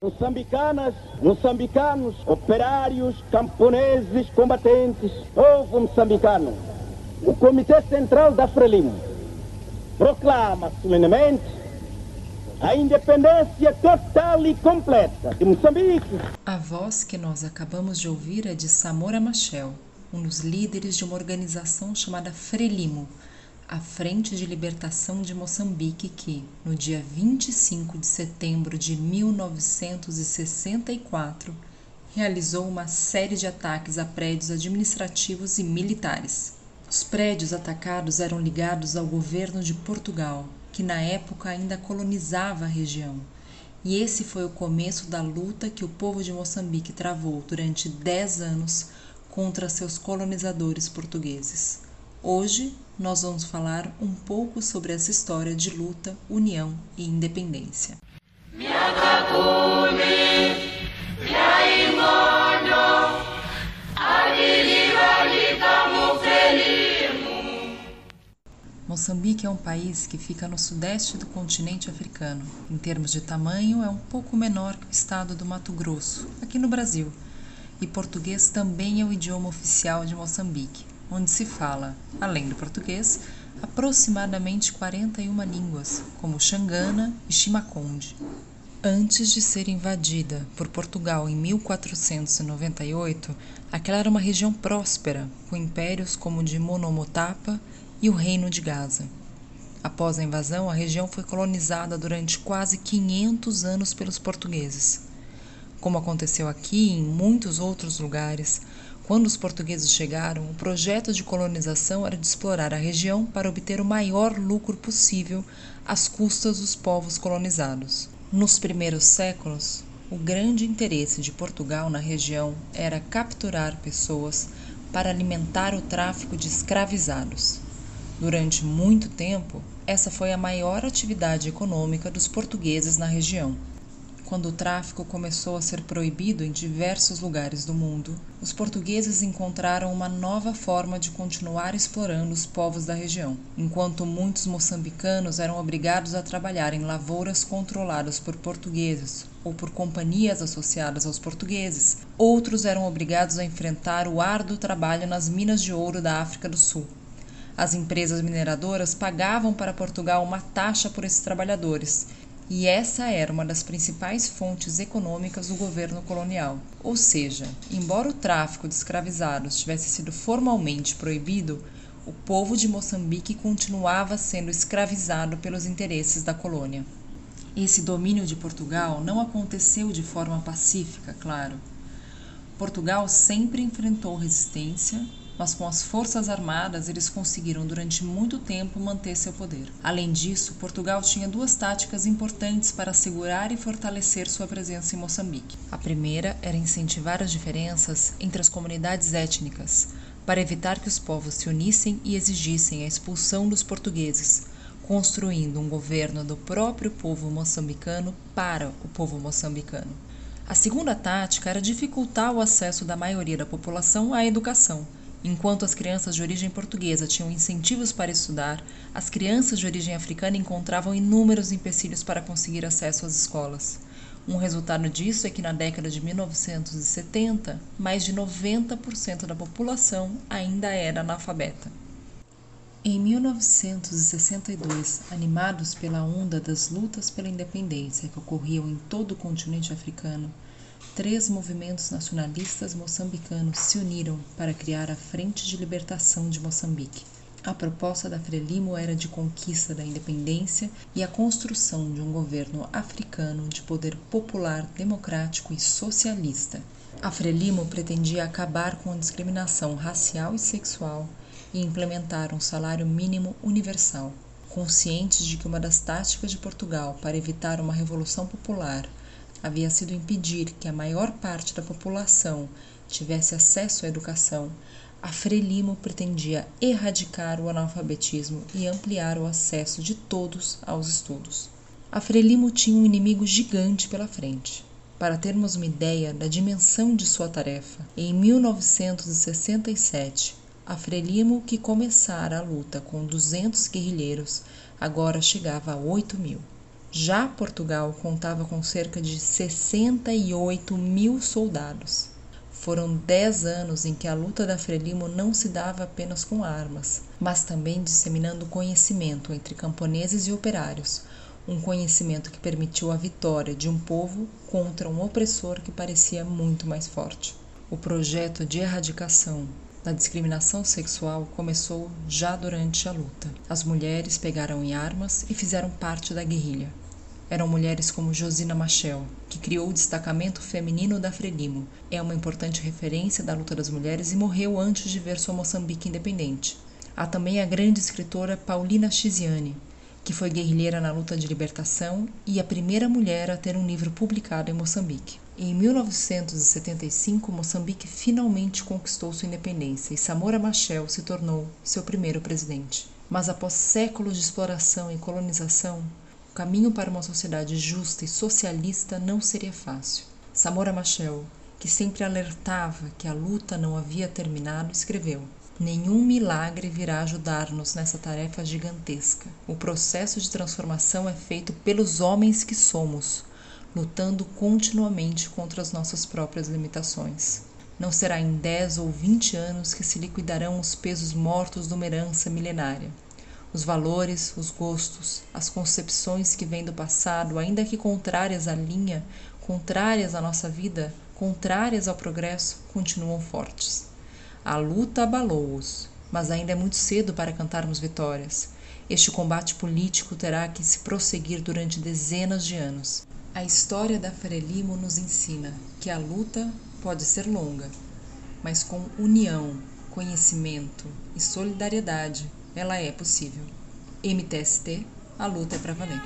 Moçambicanas, moçambicanos, operários, camponeses, combatentes, povo moçambicano, o Comitê Central da Frelimo proclama solenemente a independência total e completa de Moçambique. A voz que nós acabamos de ouvir é de Samora Machel, um dos líderes de uma organização chamada Frelimo, a Frente de Libertação de Moçambique, que, no dia 25 de setembro de 1964, realizou uma série de ataques a prédios administrativos e militares. Os prédios atacados eram ligados ao governo de Portugal, que na época ainda colonizava a região. E esse foi o começo da luta que o povo de Moçambique travou durante dez anos contra seus colonizadores portugueses. Hoje nós vamos falar um pouco sobre essa história de luta, união e independência. Moçambique é um país que fica no sudeste do continente africano. Em termos de tamanho, é um pouco menor que o estado do Mato Grosso, aqui no Brasil. E português também é o idioma oficial de Moçambique onde se fala, além do português, aproximadamente 41 línguas, como Xangana e Chimaconde. Antes de ser invadida por Portugal em 1498, aquela era uma região próspera, com impérios como o de Monomotapa e o Reino de Gaza. Após a invasão, a região foi colonizada durante quase 500 anos pelos portugueses. Como aconteceu aqui e em muitos outros lugares, quando os portugueses chegaram, o projeto de colonização era de explorar a região para obter o maior lucro possível às custas dos povos colonizados. Nos primeiros séculos, o grande interesse de Portugal na região era capturar pessoas para alimentar o tráfico de escravizados. Durante muito tempo, essa foi a maior atividade econômica dos portugueses na região. Quando o tráfico começou a ser proibido em diversos lugares do mundo, os portugueses encontraram uma nova forma de continuar explorando os povos da região. Enquanto muitos moçambicanos eram obrigados a trabalhar em lavouras controladas por portugueses ou por companhias associadas aos portugueses, outros eram obrigados a enfrentar o árduo trabalho nas minas de ouro da África do Sul. As empresas mineradoras pagavam para Portugal uma taxa por esses trabalhadores e essa era uma das principais fontes econômicas do governo colonial. Ou seja, embora o tráfico de escravizados tivesse sido formalmente proibido, o povo de Moçambique continuava sendo escravizado pelos interesses da colônia. Esse domínio de Portugal não aconteceu de forma pacífica, claro. Portugal sempre enfrentou resistência mas com as forças armadas eles conseguiram durante muito tempo manter seu poder. Além disso, Portugal tinha duas táticas importantes para assegurar e fortalecer sua presença em Moçambique. A primeira era incentivar as diferenças entre as comunidades étnicas, para evitar que os povos se unissem e exigissem a expulsão dos portugueses, construindo um governo do próprio povo moçambicano para o povo moçambicano. A segunda tática era dificultar o acesso da maioria da população à educação Enquanto as crianças de origem portuguesa tinham incentivos para estudar, as crianças de origem africana encontravam inúmeros empecilhos para conseguir acesso às escolas. Um resultado disso é que na década de 1970, mais de 90% da população ainda era analfabeta. Em 1962, animados pela onda das lutas pela independência que ocorriam em todo o continente africano, três movimentos nacionalistas moçambicanos se uniram para criar a Frente de Libertação de Moçambique. A proposta da Frelimo era de conquista da independência e a construção de um governo africano de poder popular, democrático e socialista. A Frelimo pretendia acabar com a discriminação racial e sexual e implementar um salário mínimo universal. Conscientes de que uma das táticas de Portugal para evitar uma revolução popular havia sido impedir que a maior parte da população tivesse acesso à educação, a Frelimo pretendia erradicar o analfabetismo e ampliar o acesso de todos aos estudos. A Frelimo tinha um inimigo gigante pela frente. Para termos uma ideia da dimensão de sua tarefa, em 1967, a Frelimo, que começara a luta com 200 guerrilheiros, agora chegava a 8 mil. Já Portugal contava com cerca de 68 mil soldados. Foram dez anos em que a luta da Frelimo não se dava apenas com armas, mas também disseminando conhecimento entre camponeses e operários, um conhecimento que permitiu a vitória de um povo contra um opressor que parecia muito mais forte. O projeto de erradicação da discriminação sexual começou já durante a luta. As mulheres pegaram em armas e fizeram parte da guerrilha. Eram mulheres como Josina Machel, que criou o destacamento feminino da Frelimo. É uma importante referência da luta das mulheres e morreu antes de ver sua Moçambique independente. Há também a grande escritora Paulina Chiziane, que foi guerrilheira na luta de libertação e a primeira mulher a ter um livro publicado em Moçambique. Em 1975, Moçambique finalmente conquistou sua independência e Samora Machel se tornou seu primeiro presidente. Mas após séculos de exploração e colonização, o caminho para uma sociedade justa e socialista não seria fácil. Samora Machel, que sempre alertava que a luta não havia terminado, escreveu: Nenhum milagre virá ajudar-nos nessa tarefa gigantesca. O processo de transformação é feito pelos homens que somos, lutando continuamente contra as nossas próprias limitações. Não será em 10 ou 20 anos que se liquidarão os pesos mortos de uma herança milenária. Os valores, os gostos, as concepções que vêm do passado, ainda que contrárias à linha, contrárias à nossa vida, contrárias ao progresso, continuam fortes. A luta abalou-os, mas ainda é muito cedo para cantarmos vitórias. Este combate político terá que se prosseguir durante dezenas de anos. A história da Frelimo nos ensina que a luta pode ser longa, mas com união, conhecimento e solidariedade ela é possível. MTST, a luta é para valer.